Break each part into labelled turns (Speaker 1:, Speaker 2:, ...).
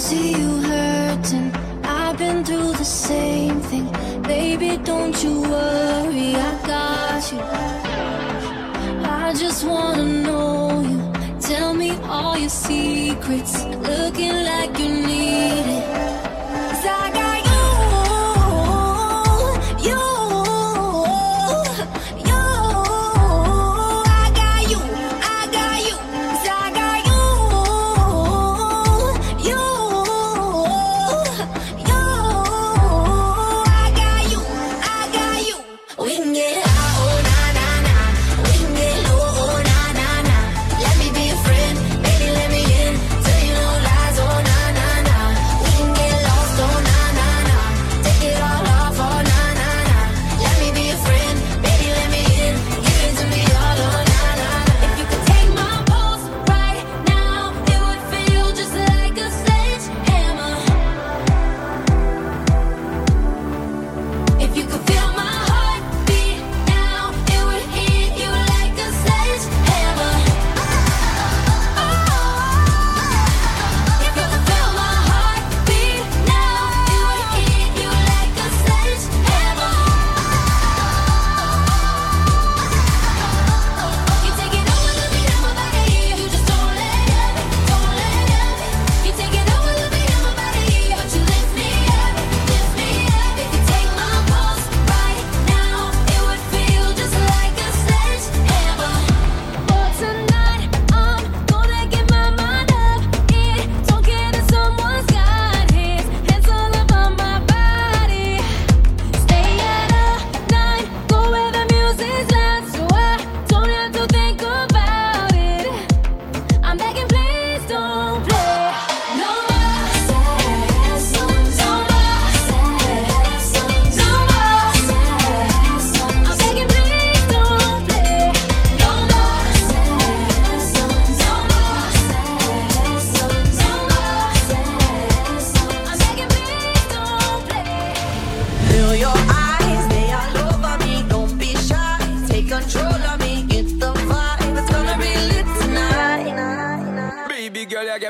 Speaker 1: see you hurting. I've been through the same thing. Baby, don't you worry, I got you. I just wanna know you. Tell me all your secrets. Looking like you need.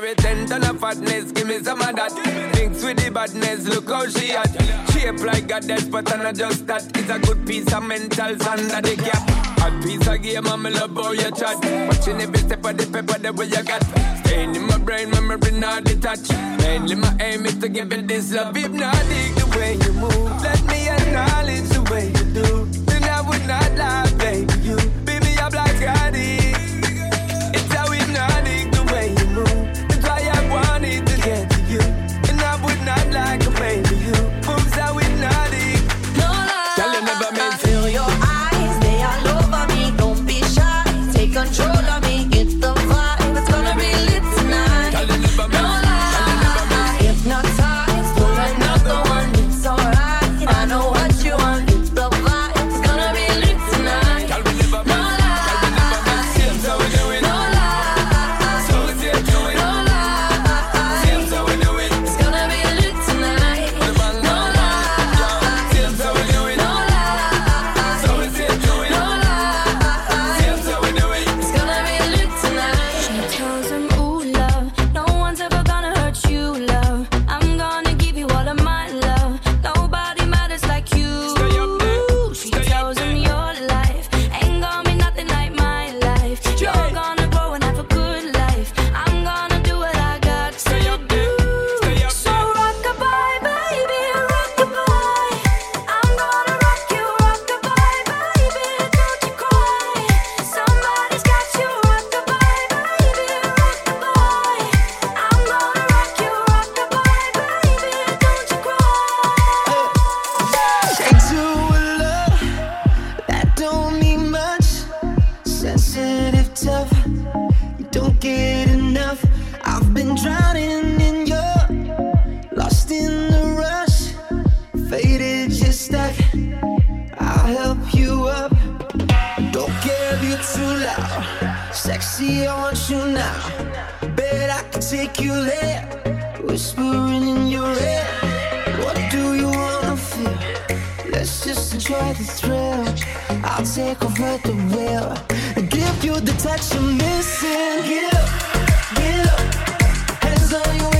Speaker 2: Carry ten ton of fatness, give me some of that. Mix with the badness, look how she at. Shape like a death, but I'm not just that. It's a good piece of mental sand that they cap. A piece of game, I'm love how you chat. Watching every step of the paper, the way you got. Staying in my brain, memory not detached. Mainly my aim is to give it this love. If not, dig the way you move. Let me acknowledge the way you do. Then I would not lie.
Speaker 3: drowning in your lost in the rush, faded, just like. I'll help you up. Don't care if you're too loud, sexy, I want you now. Bet I can take you there, whispering in your ear. What do you wanna feel? Let's just enjoy the thrill. I'll take over the wheel and give you the touch you're missing. Get up, get up cause you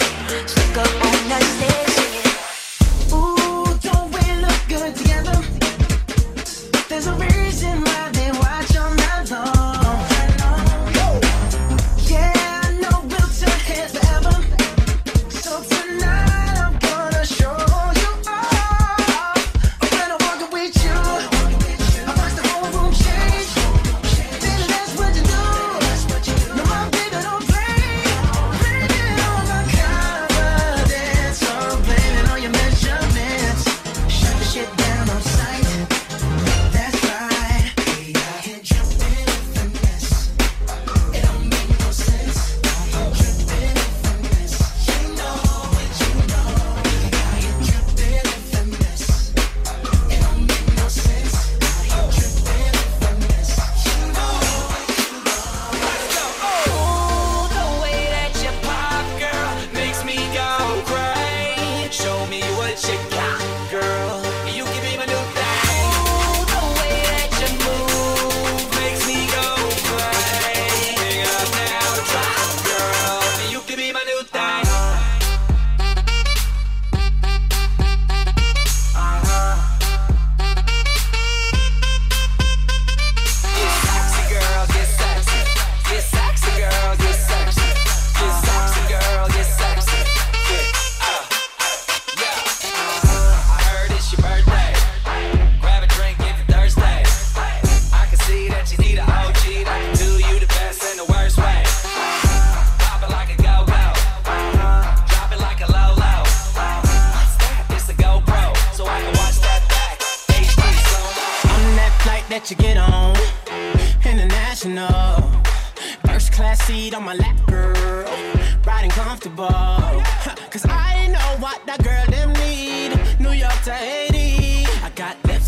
Speaker 3: stuck up on the
Speaker 4: stage.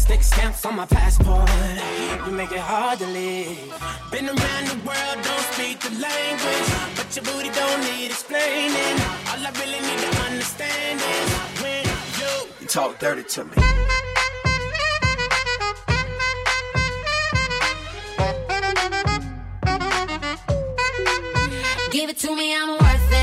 Speaker 4: Got
Speaker 5: lipstick stamps on my passport. You make it hard to leave. Been around the world, don't speak the language. But your booty don't need explaining. All I really need to understand is when you, you talk dirty to me.
Speaker 1: Give it to me, I'm worth it.